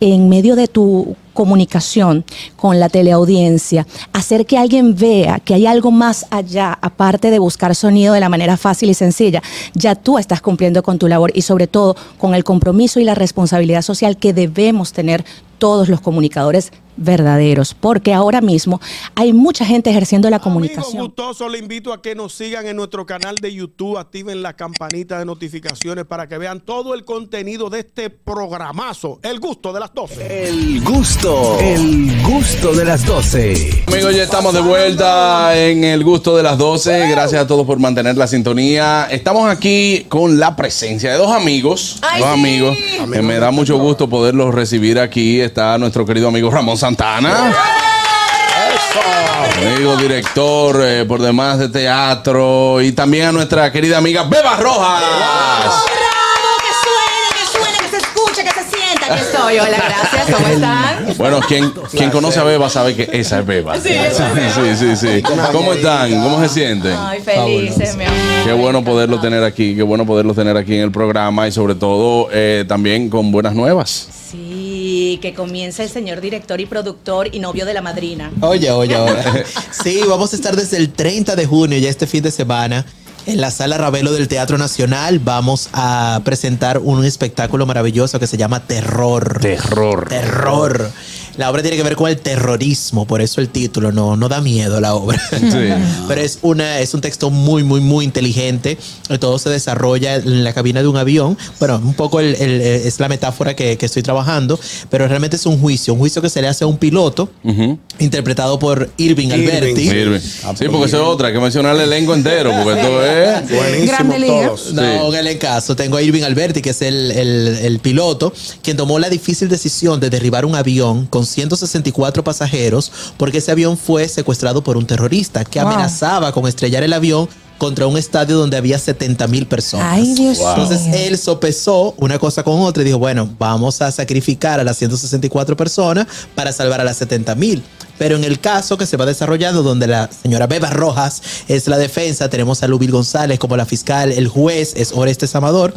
en medio de tu comunicación con la teleaudiencia, hacer que alguien vea que hay algo más allá, aparte de buscar sonido de la manera fácil y sencilla, ya tú estás cumpliendo con tu labor y sobre todo con el compromiso y la responsabilidad social que debemos tener todos los comunicadores verdaderos, porque ahora mismo hay mucha gente ejerciendo la comunicación. Amigos gustosos, le invito a que nos sigan en nuestro canal de YouTube, activen la campanita de notificaciones para que vean todo el contenido de este programazo, El Gusto de las 12. El gusto, el gusto de las 12. Amigos, ya estamos de vuelta en el gusto de las 12. Gracias a todos por mantener la sintonía. Estamos aquí con la presencia de dos amigos. Ay, dos sí. amigos. Que me da mucho gusto poderlos recibir aquí. Está nuestro querido amigo Ramón Santana. Amigo director eh, por demás de teatro. Y también a nuestra querida amiga Beba Rojas. ¡Bravo! Que suene, que suene, que se escuche, que se sienta. Aquí estoy. Hola, gracias. ¿Cómo están? Bueno, quien, quien conoce a Beba sabe que esa es Beba. Sí, sí, sí. sí. ¿Cómo están? ¿Cómo se sienten? Ay, felices, mi amor. Qué bueno poderlo tener aquí, qué bueno poderlo tener aquí en el programa y sobre todo eh, también con buenas nuevas. Sí, que comience el señor director y productor y novio de la madrina. Oye, oye, oye. Sí, vamos a estar desde el 30 de junio, ya este fin de semana, en la Sala Ravelo del Teatro Nacional. Vamos a presentar un espectáculo maravilloso que se llama Terror. Terror. Terror. La obra tiene que ver con el terrorismo, por eso el título, no, no da miedo la obra. Sí. Pero es, una, es un texto muy, muy, muy inteligente. Todo se desarrolla en la cabina de un avión. Bueno, un poco el- el- es la metáfora que, que estoy trabajando, pero realmente es un juicio, un juicio que se le hace a un piloto, interpretado por Irving, Alberti. Irving. Sí, porque eso es otra, hay que mencionar el elenco entero, porque esto es. Buenísimo todos. No, Sí. hágale caso. Tengo a Irving Alberti, que es el, el- el piloto, quien tomó la difícil decisión de derribar un avión con 164 pasajeros porque ese avión fue secuestrado por un terrorista que Wow. amenazaba con estrellar el avión contra un estadio donde había 70 mil personas. Ay, Dios mío. Entonces él sopesó una cosa con otra y dijo, bueno, vamos a sacrificar a las 164 personas para salvar a las 70 mil. Pero en el caso que se va desarrollando, donde la señora Beba Rojas es la defensa, tenemos a Lubil González como la fiscal, el juez es Orestes Amador.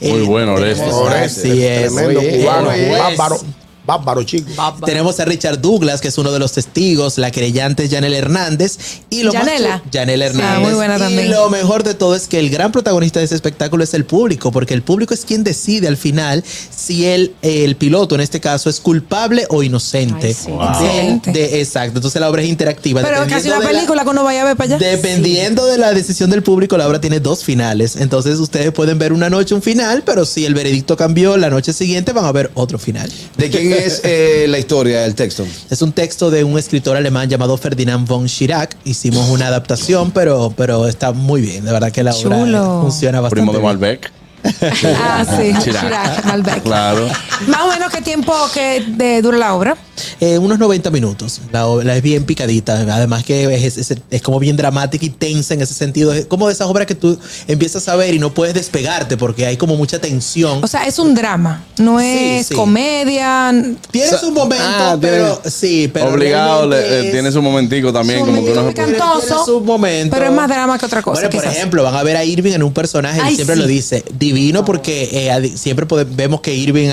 Muy bueno, Orestes. tenemos- Orestes, Así es. Tremendo Oye, cubano, bárbaro, bárbaro, chico. Tenemos a Richard Douglas, que es uno de los testigos, la creyente Janel Hernández. Y lo más Yanela. chu- Yanel Hernández. Ah, muy buena y también. lo mejor de todo es que el gran protagonista de ese espectáculo es el público, porque el público es quien decide al final si el, el piloto, en este caso, es culpable o inocente. Ay, sí. De- Excelente. de- exacto. Entonces la obra es interactiva. Pero casi una de la- película que uno vaya a ver para allá. Dependiendo de la decisión del público, la obra tiene dos finales. Entonces ustedes pueden ver una noche un final, pero si el veredicto cambió la noche siguiente, van a ver otro final. ¿De quién es eh, la historia, el texto? Es un texto de un escritor alemán llamado Ferdinand von Schirach. Hicimos una adaptación, pero, pero está muy bien. De verdad que la obra Chulo. funciona bastante. Primo de bien. Ah, sí. Chirac. Chirac, Malbec. Claro. Más o menos qué tiempo que de- dura la obra. Eh, unos 90 minutos. La obra es bien picadita. Además que es, es- es como bien dramática y tensa en ese sentido. Es como de esas obras que tú empiezas a ver y no puedes despegarte porque hay como mucha tensión. O sea, es un drama. No es sí. comedia. Tienes un momento, Ah, pero tiene- sí, pero Obligado, le- eh, es- tiene su momentico también, Su como que cantoso, su momento. pero es más drama que otra cosa, Bueno, por ejemplo, van a ver a Irving en un personaje, él Ay, siempre sí. lo dice, divino porque eh, siempre pode- vemos que Irving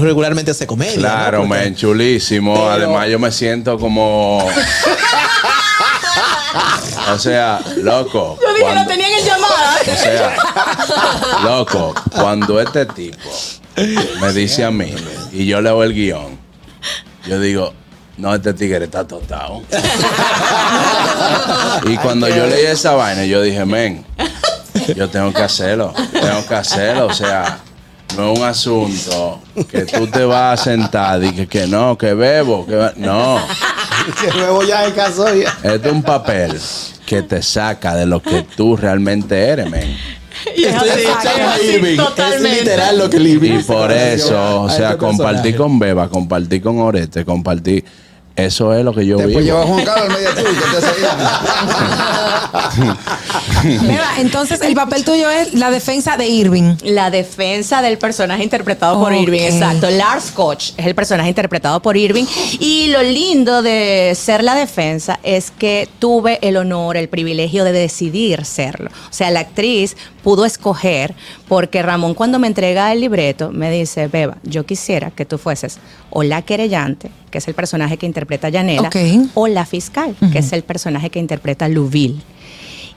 regularmente hace comedia. ¿no? Claro, Porque- men, chulísimo. Pero- Además, yo me siento como. o sea, loco. Yo dije, cuando- lo tenían en llamada. O sea, loco, cuando este tipo me dice a mí y yo leo el guion, yo digo, no, este tigre está tostado. y cuando yo leí esa vaina, yo dije, men, yo tengo que hacerlo, tengo que hacerlo. O sea, no es un asunto que tú te vas a sentar y que, que no, que bebo, que be- no. Que luego ya en caso ya. Este es un papel que te saca de lo que tú realmente eres, men. Estoy escuchando a sí, Irving. totalmente. Es literal lo que Y por eso, o sea, compartí con Beba, compartí con Orete, compartí. Eso es lo que yo vi. Después lleva a Juan Carlos al medio tú, que te seguía. Beba, entonces el papel tuyo es la defensa de Irving. La defensa del personaje interpretado por. Irving, exacto. Lars Koch es el personaje interpretado por Irving. Y lo lindo de ser la defensa es que tuve el honor, el privilegio de decidir serlo. O sea, la actriz pudo escoger porque Ramón cuando me entrega el libreto me dice, Beba, yo quisiera que tú fueses o la querellante, que es el personaje que interpreta a Yanela, o la fiscal, que es el personaje que interpreta a Louville.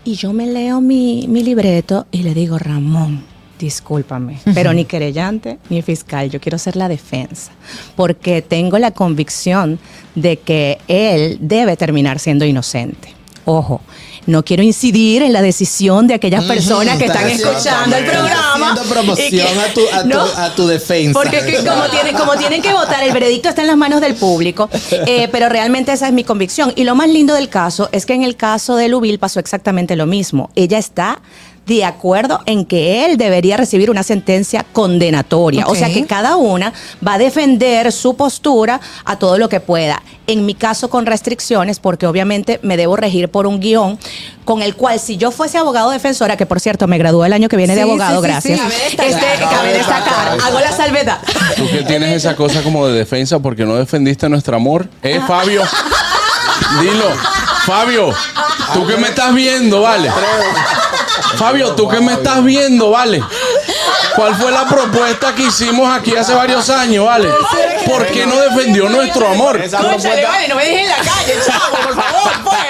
Y yo me leo mi, mi libreto y le digo, Ramón, discúlpame, pero ni querellante ni fiscal, yo quiero ser la defensa, porque tengo la convicción de que él debe terminar siendo inocente. Ojo, no quiero incidir en la decisión de aquellas personas que están escuchando el programa. Promoción que- a tu- a tu- No, a tu defensa. Porque que como, tienen, como tienen que votar, el veredicto está en las manos del público, eh, pero realmente esa es mi convicción. Y lo más lindo del caso es que en el caso de Lubil pasó exactamente lo mismo. Ella está de acuerdo en que él debería recibir una sentencia condenatoria. O sea que cada una va a defender su postura a todo lo que pueda. En mi caso con restricciones, porque obviamente me debo regir por un guion con el cual si yo fuese abogado defensora, que por cierto me graduó el año que viene de Sí, abogado, sí, sí, gracias. sí. Este, cabe destacar, hago la salvedad. Tú que tienes esa cosa como de defensa porque no defendiste nuestro amor. ¿Eh, Fabio? Dilo. Fabio, tú que me estás viendo, ¿vale? Fabio, tú que me estás viendo, ¿vale? ¿Cuál fue la propuesta que hicimos aquí hace varios años, ¿vale? ¿Por qué no defendió nuestro amor? Cónchale, vale, no me dejes en la calle, chavo, por favor,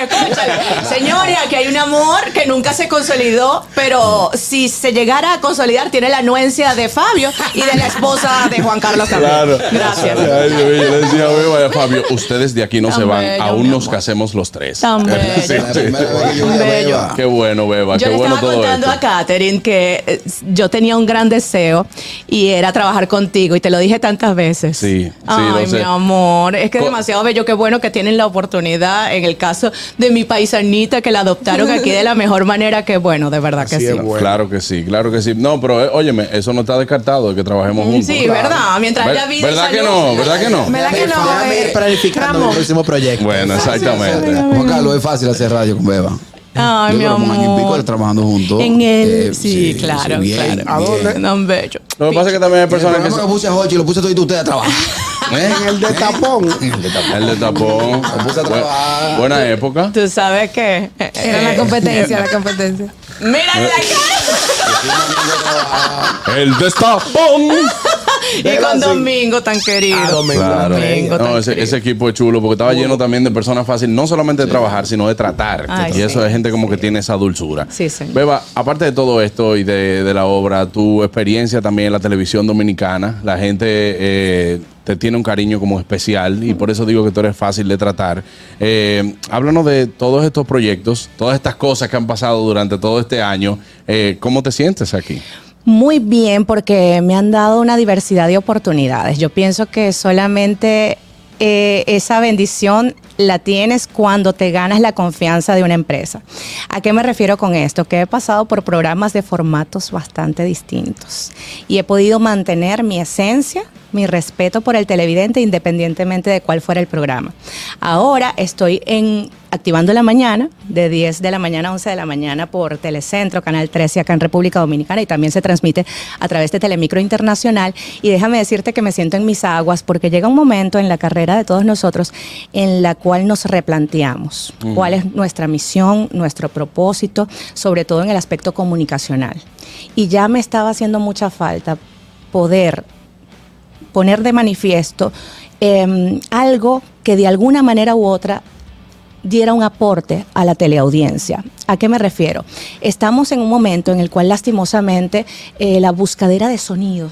cónchale. Señores, aquí hay un amor que nunca se consolidó, pero si se llegara a consolidar, tiene la anuencia de Fabio y de la esposa de Juan Carlos también. Claro. Gracias. Ay, Dios mío, yo le decía, "Oye, vaya, Fabio, ustedes de aquí no Tan se van, bello, aún nos casemos los tres. Tan bello. Sí, sí. yo. Qué bueno, Beba, Yo qué le bueno estaba todo contando esto. a Katherine que eh, yo tenía un gran deseo y era trabajar contigo y te lo dije tantas veces. Sí, sí, Ay, lo sé. mi amor, es que es demasiado bello, qué bueno que tienen la oportunidad en el caso de mi paisanita que la adoptaron aquí de la mejor manera que bueno, de verdad que Así sí. es. Bueno. Claro que sí, claro que sí. No, pero eh, óyeme, eso no está descartado de que trabajemos juntos. Sí, verdad, mientras Ver- haya vida y ¿Verdad que no? ¿Verdad que no? ¿Verdad que no? Déjame ir eh, planificando Ramón? mi próximo proyecto. Bueno, exactamente. Juan Carlos, es fácil hacer radio con Beba. Ay, Yo mi duramos un año y pico amor. trabajando juntos. En él, Eh, sí, claro, bien, claro. ¿A dónde? bien. Tan bello. Lo que pasa es que también hay el personas que... programa que puse a Jochi, lo puse todo ustedes a trabajar. ¿Eh? En el de tapón. El de tapón. Me puse a Bu- trabajar. Buena época. Tú sabes que Era la competencia, la competencia. Mira la cara. El destapón. Y con Domingo tan querido. Ah, Domingo. Claro. Domingo tan No, ese, querido. ese equipo es chulo porque estaba lleno también de personas fáciles, no solamente de trabajar, sino de tratar. Ay, y eso sí. es gente como que tiene esa dulzura. Sí, señor. Beba, aparte de todo esto y de, de la obra, tu experiencia también en la televisión dominicana, la gente eh, te tiene un cariño como especial y por eso digo que tú eres fácil de tratar. Eh, háblanos de todos estos proyectos, todas estas cosas que han pasado durante todo este año. Eh, ¿Cómo te sientes aquí? Muy bien, porque me han dado una diversidad de oportunidades. Yo pienso que solamente eh, esa bendición la tienes cuando te ganas la confianza de una empresa. ¿A qué me refiero con esto? Que he pasado por programas de formatos bastante distintos y he podido mantener mi esencia, mi respeto por el televidente independientemente de cuál fuera el programa. Ahora estoy en Activando la Mañana, de 10 de la mañana a 11 de la mañana por Telecentro, Canal 13 acá en República Dominicana y también se transmite a través de Telemicro Internacional. Y déjame decirte que me siento en mis aguas porque llega un momento en la carrera de todos nosotros en la cual nos replanteamos cuál es nuestra misión, nuestro propósito, sobre todo en el aspecto comunicacional. Y ya me estaba haciendo mucha falta poder poner de manifiesto eh, algo que de alguna manera u otra diera un aporte a la teleaudiencia. ¿A qué me refiero? Estamos en un momento en el cual lastimosamente eh, la buscadera de sonido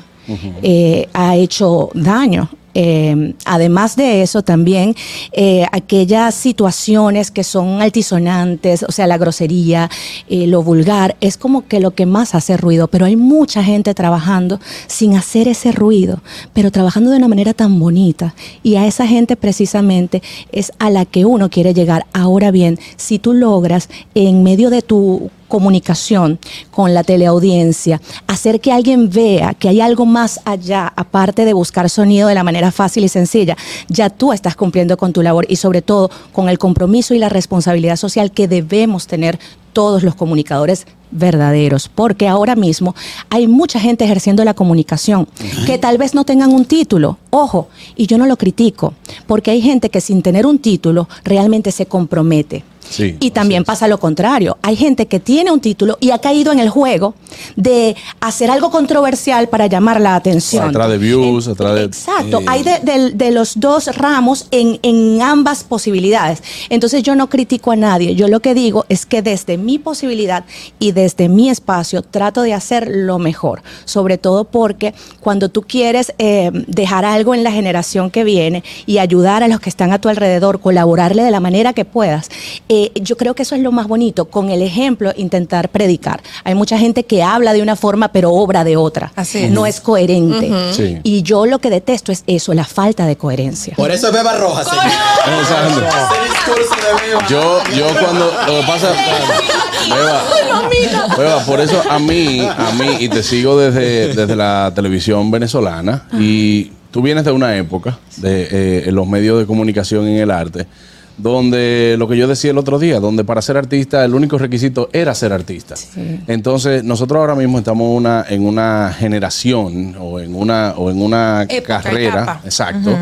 eh, ha hecho daño. Eh, además de eso, también eh, aquellas situaciones que son altisonantes, o sea, la grosería, eh, lo vulgar, es como que lo que más hace ruido, pero hay mucha gente trabajando sin hacer ese ruido, pero trabajando de una manera tan bonita. Y a esa gente precisamente es a la que uno quiere llegar. Ahora bien, si tú logras en medio de tu comunicación con la teleaudiencia, hacer que alguien vea que hay algo más allá, aparte de buscar sonido de la manera fácil y sencilla, ya tú estás cumpliendo con tu labor y sobre todo con el compromiso y la responsabilidad social que debemos tener todos los comunicadores verdaderos, porque ahora mismo hay mucha gente ejerciendo la comunicación que tal vez no tengan un título, ojo, y yo no lo critico, porque hay gente que sin tener un título realmente se compromete. Sí, y también pasa lo contrario. Hay gente que tiene un título y ha caído en el juego de hacer algo controversial para llamar la atención. Atrás de views, atrás de- Exacto. eh. Hay de, de- de los dos ramos en, en ambas posibilidades. Entonces yo no critico a nadie. Yo lo que digo es que desde mi posibilidad y desde mi espacio trato de hacer lo mejor. Sobre todo porque cuando tú quieres eh, dejar algo en la generación que viene y ayudar a los que están a tu alrededor, colaborarle de la manera que puedas, eh, yo creo que eso es lo más bonito. Con el ejemplo, intentar predicar. Hay mucha gente que habla de una forma pero obra de otra. Así es. No es coherente. Sí. Y yo lo que detesto es eso, la falta de coherencia. Por eso es Beba Roja, señor. Exacto. Ese discurso de Beba. Yo, yo cuando lo que pasa, Beba, Beba, por eso a mí, a mí, y te sigo desde, desde la televisión venezolana, y tú vienes de una época de eh, en los medios de comunicación en el arte, donde lo que yo decía el otro día, donde para ser artista el único requisito era ser artista. Entonces, nosotros ahora mismo estamos una, en una generación o en una, o en una Época, carrera, etapa. exacto,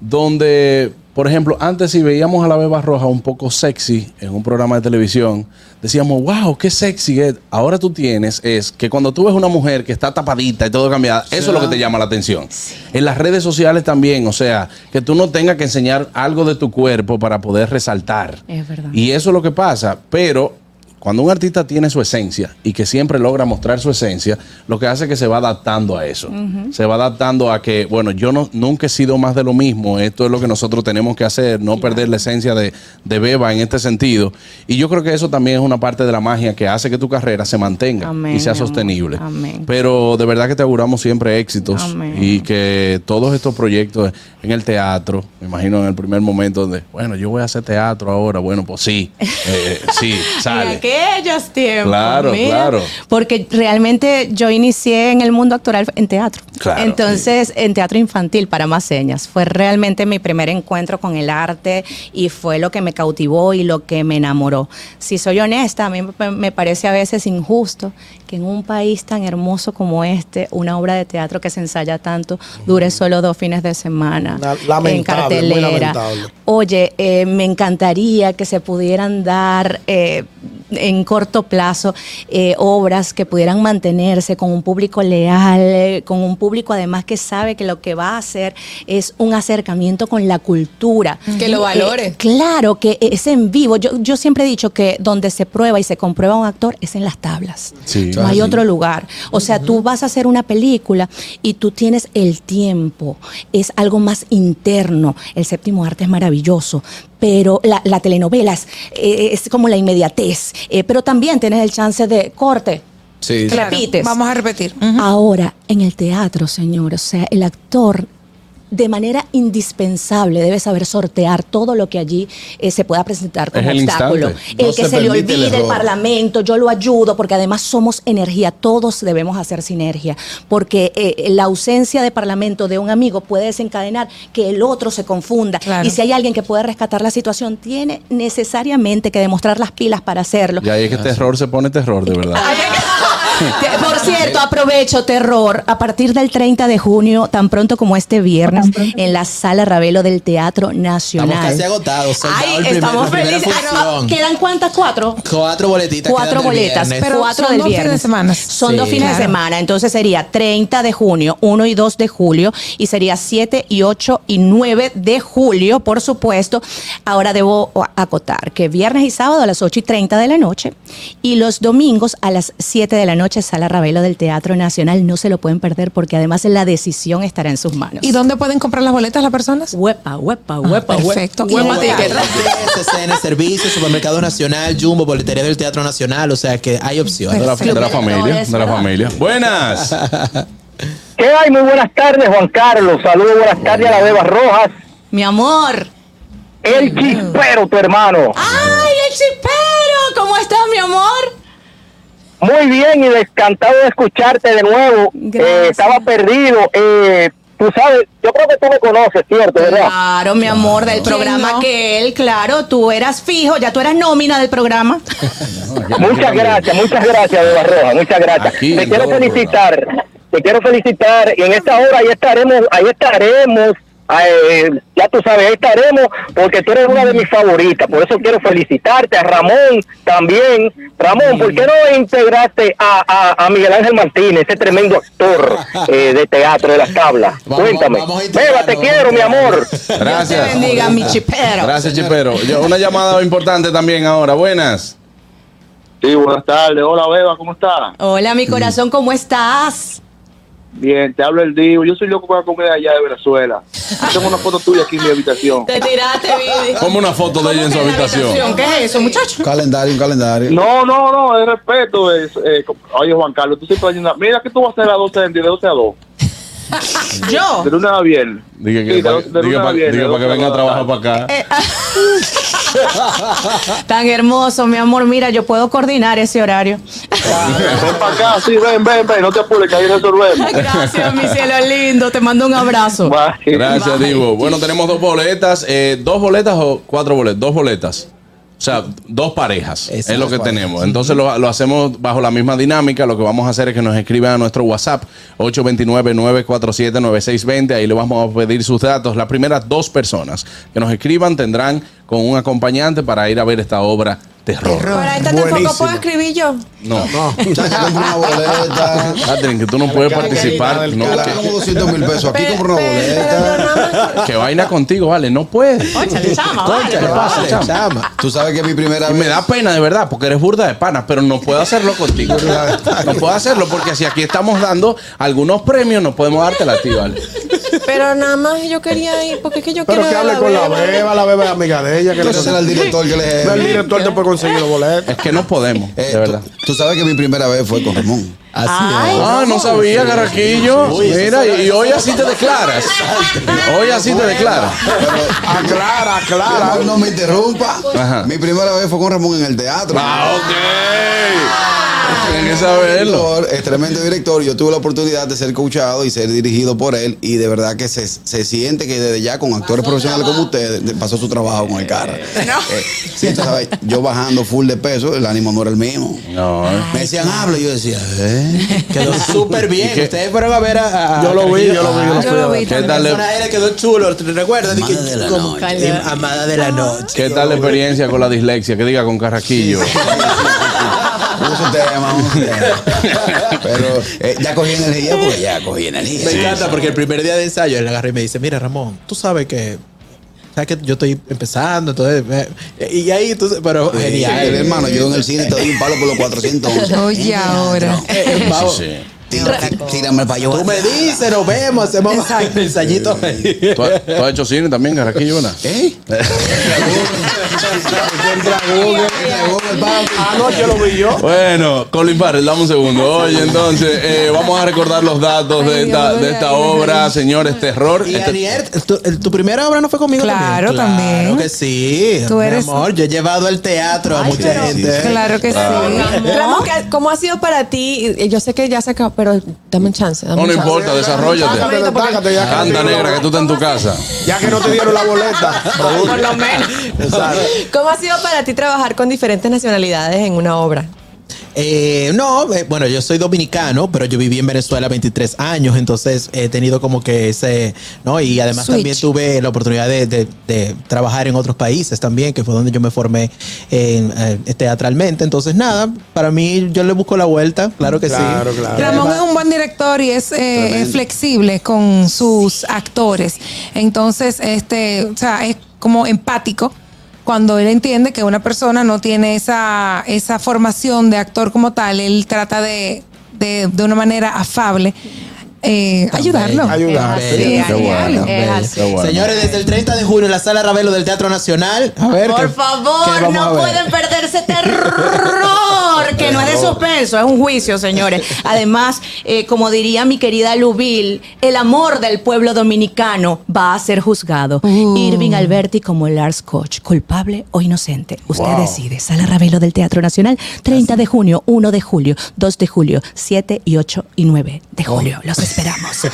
donde, por ejemplo, antes si veíamos a la Beba Roja un poco sexy en un programa de televisión, decíamos, wow, qué sexy es. Ahora tú tienes es que cuando tú ves una mujer que está tapadita y todo cambiada, eso es lo que te llama la atención. En las redes sociales también, o sea, que tú no tengas que enseñar algo de tu cuerpo para poder resaltar. Es verdad. Y eso es lo que pasa, pero cuando un artista tiene su esencia y que siempre logra mostrar su esencia, lo que hace es que se va adaptando a eso. Se va adaptando a que, bueno, yo no, nunca he sido más de lo mismo, esto es lo que nosotros tenemos que hacer, no perder la esencia de, de Beba en este sentido. Y yo creo que eso también es una parte de la magia que hace que tu carrera se mantenga Amén, y sea sostenible. Amén. Pero de verdad que te auguramos siempre éxitos Amén. y que todos estos proyectos en el teatro, me imagino en el primer momento donde, bueno, yo voy a hacer teatro ahora, bueno, pues sí, eh, sí, sale. En aquellos tiempos. Claro, claro. Porque realmente yo inicié en el mundo actoral en teatro. Claro, Entonces, en teatro infantil, para más señas. Fue realmente mi primer encuentro con el arte y fue lo que me cautivó y lo que me enamoró. Si soy honesta, a mí me- parece a veces injusto que en un país tan hermoso como este, una obra de teatro que se ensaya tanto dure solo dos fines de semana La- en lamentable, muy cartelera. lamentable. Oye, eh, me encantaría que se pudieran dar eh, en corto plazo eh, obras que pudieran mantenerse con un público leal, eh, con un público además que sabe que lo que va a hacer es un acercamiento con la cultura. Que lo valore. Eh, claro, que es en vivo. Yo, yo siempre he dicho que donde se prueba y se comprueba un actor es en las tablas. Sí. No hay Ah, otro lugar. O sea, tú vas a hacer una película y tú tienes el tiempo. Es algo más interno. El séptimo arte es maravilloso. Pero la, la telenovela es, eh, es como la inmediatez. Eh, pero también tienes el chance de corte. Sí, sí. Claro, Repites. Vamos a repetir. Ahora, en el teatro, señor, o sea, el actor de manera indispensable debe saber sortear todo lo que allí eh, se pueda presentar como el obstáculo. instante. El No que se se, le el olvide el, parlamento, yo lo ayudo, porque además somos energía, todos debemos hacer sinergia, porque eh, la ausencia de parlamento de un amigo puede desencadenar que el otro se confunda. Claro. Y si hay alguien que puede rescatar la situación, tiene necesariamente que demostrar las pilas para hacerlo. Y ahí es que terror se pone terror, de verdad. Por cierto, aprovecho, terror, a partir del 30 de junio, tan pronto como este viernes, en la Sala Ravelo del Teatro Nacional. Estamos casi agotados. Ay, primer- estamos felices. Ah. ¿Quedan cuántas? ¿Cuatro? Cuatro boletitas. Cuatro boletas, viernes. Pero cuatro son del dos fines de viernes. semana. Son Sí. dos fines Claro. de semana, entonces sería 30 de junio, 1 y 2 de julio, y sería 7 y 8 y 9 de julio, por supuesto. Ahora debo acotar que viernes y sábado a las 8 y 30 de la noche, y los domingos a las 7 de la noche, Sala Ravelo del Teatro Nacional. No se lo pueden perder porque además la decisión estará en sus manos. ¿Y dónde pueden comprar las boletas las personas? Huepa, huepa, huepa, Ah, perfecto. huepa. Ticket. CCN Servicios, Supermercado Nacional, Jumbo, Boletería del Teatro Nacional, o sea que hay opciones. De la, de la familia, de la familia. Buenas. ¿Qué hay? Muy buenas tardes, Juan Carlos. Saludos, buenas tardes a la Beba Rojas. Mi amor. El chispero, tu hermano. ¡Ay, el chipero! ¿Cómo estás, mi amor? Muy bien y encantado de escucharte de nuevo. Eh, estaba perdido. Eh, tú sabes, yo creo que tú me conoces, ¿cierto? ¿Verdad? Claro, mi amor, del programa no? que él, claro, tú eras fijo, ya tú eras nómina del programa. Muchas gracias, muchas gracias, Beba Roja, muchas gracias. Aquí, te quiero felicitar, te quiero felicitar y en esta hora ahí estaremos, ahí estaremos, eh, ya tú sabes, ahí estaremos porque tú eres una de mis favoritas, por eso quiero felicitarte a Ramón también. Ramón, ¿por qué no integraste a, a, a Miguel Ángel Martínez, ese tremendo actor eh, de teatro de las tablas? Vamos, Cuéntame. vamos Beba, te quiero, mi amor. Gracias. Dios te bendiga, mi chipero. Gracias, Chipero. Yo- una llamada importante también ahora. Buenas. Sí, buenas tardes. Hola, Beba, ¿cómo estás? Hola, mi corazón, ¿cómo estás? Bien, te hablo el Divo. Yo soy loco para comer allá de Venezuela. Yo tengo una foto tuya aquí en mi habitación. Te tiraste, Vivi. Ponme una foto de ella en su ¿Cómo que la habitación. ¿Qué es eso, muchacho? Un calendario, un calendario. No, no, no, es respeto. Es, eh, oye, Juan Carlos, tú siempre hay una- Mira que tú vas a hacer a 12 de 12 a 2. Yo. De lunes a. Diga Sí, que, de para que venga a trabajar para acá. Tan hermoso, mi amor. Mira, yo puedo coordinar ese horario. Ven para acá, sí, ven, ven, ven. No te apures, que ahí resolvemos. Gracias, mi cielo lindo. Te mando un abrazo. Bye. Gracias, Divo. Bueno, tenemos dos boletas. eh, ¿Dos boletas o cuatro boletas? Dos boletas. O sea, dos parejas. Es lo que tenemos. Entonces lo, lo hacemos bajo la misma dinámica. Lo que vamos a hacer es que nos escriban a nuestro WhatsApp 829-947-9620. Ahí le vamos a pedir sus datos. Las primeras dos personas que nos escriban tendrán con un acompañante para ir a ver esta obra terror. Por ahí está tampoco puedo escribir yo. No. Muchacha, compra una boleta. Catherine, que tú no puedes participar. No, que, como 200 mil pesos. Aquí compra una boleta. pero que vaina contigo, vale. No puedes. Cónchale, chama, vale. Chama. Tú sabes que es mi primera Y me vez. da pena de verdad, porque eres burda de panas, pero no puedo hacerlo contigo. No puedo hacerlo porque si aquí estamos dando algunos premios, no podemos dártela a ti, ¿vale? Pero nada más yo quería ir porque es que yo Pero quiero que ver hable con la Beba. la beba es amiga de ella. Que le el director que le el director te puede conseguir los boletos. Es que no podemos, Eh, de tú, verdad. tú sabes que mi primera vez fue con Ramón. Así Ay, es. Ah, no sabía, Carraquillo. Mira, y, y hoy así te declaras. Hoy así te declaras. Aclara, aclara. No, no me interrumpa. Ajá. Mi primera vez fue con Ramón en el teatro. Ah, ok. Tienes que saberlo. Es tremendo director. Yo tuve la oportunidad de ser coachado y ser dirigido por él. Y de verdad que se, se siente que desde ya con actores profesionales como ustedes de- pasó su trabajo con el cara. Eh, sí, tú sabes, yo bajando full de peso, el ánimo no era el mismo. No, eh. Me decían, habla. Y yo decía, ¿eh? Quedó súper bien. Ustedes fueron a ver a. a- Yo lo vi, yo lo vi, yo lo Yo vi ¿Qué tal, le, quedó chulo. ¿Te recuerdas? Amada de la noche. Sí, Amada de la noche. ¿Qué tal la experiencia con la dislexia? Que diga con Carraquillo. Uso tema, uso tema. Pero eh, ya cogí energía porque ya cogí energía. Me encanta porque el primer día de ensayo él agarra y me dice, mira Ramón, tú sabes que... ¿Sabes que yo estoy empezando? Entonces, eh, y ahí, tú, pero Sí, genial. el hermano, yo en el cine te doy un palo por los 411. Oye, ahora. Eh, eh, vamos. Sí, sí. Tí- tí- Tírame para yo. Tú me dices, nos vemos, hacemos ensayitos ahí. ¿Tú, has- tú has hecho cine también, Carraquillo? ¿no? ¿Eh? A Google. Anoche lo vi yo. Bueno, Colin Farrell, dame un segundo. Oye, entonces, eh, vamos a recordar los datos de esta, de esta obra, señores, terror. Y Este- Anier, ¿tu, el- tu primera obra no fue conmigo Claro, también? también. Claro que sí. Tú mi eres- amor, yo he llevado al teatro a mucha pero- gente. Claro que sí. Ramón, ¿qué- ¿cómo ha sido para ti? Yo sé que ya se acabó, pero dame un chance. dame no, un no chance. importa, desarrollate. Tácate, tácate, ya que no te Canta dieron- negra, que tú estás en tu casa. Ya que no te dieron la boleta. Por lo menos. ¿Cómo ha sido para ti trabajar con diferentes nacionalidades en una obra? Eh, no, eh, bueno, yo soy dominicano, pero yo viví en Venezuela 23 años, entonces he tenido como que ese, ¿no? Y además Switch. también tuve la oportunidad de, de- de trabajar en otros países también, que fue donde yo me formé en, eh, teatralmente. Entonces, nada, para mí yo le busco la vuelta, claro que Claro, sí. claro. Ramón es un buen director y es eh, flexible con sus actores. Entonces, este, o sea, es como empático cuando él entiende que una persona no tiene esa, esa formación de actor como tal. Él trata de, de, de una manera afable eh, ayudarlo. Sí, ayudarlo. bueno. Bueno. Señores, desde el 30 de junio en la Sala Ravelo del Teatro Nacional. A ver, Por ¿qué- qué favor, a no pueden perderse terror que no es de suspenso, es un juicio, señores. Además, eh, como diría mi querida Lubil, el amor del pueblo dominicano va a ser juzgado. Irving Alberti como Lars Koch, culpable o inocente. Usted decide. Sala Ravelo del Teatro Nacional, 30 de junio, 1 de julio, 2 de julio, 7 y 8 y 9 de julio. Los esperamos.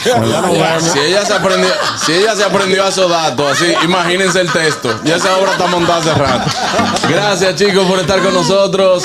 Si ella se aprendió, si ella se aprendió esos datos, así, imagínense el texto. Ya esa obra está montada hace rato. Gracias, chicos, por estar con nosotros.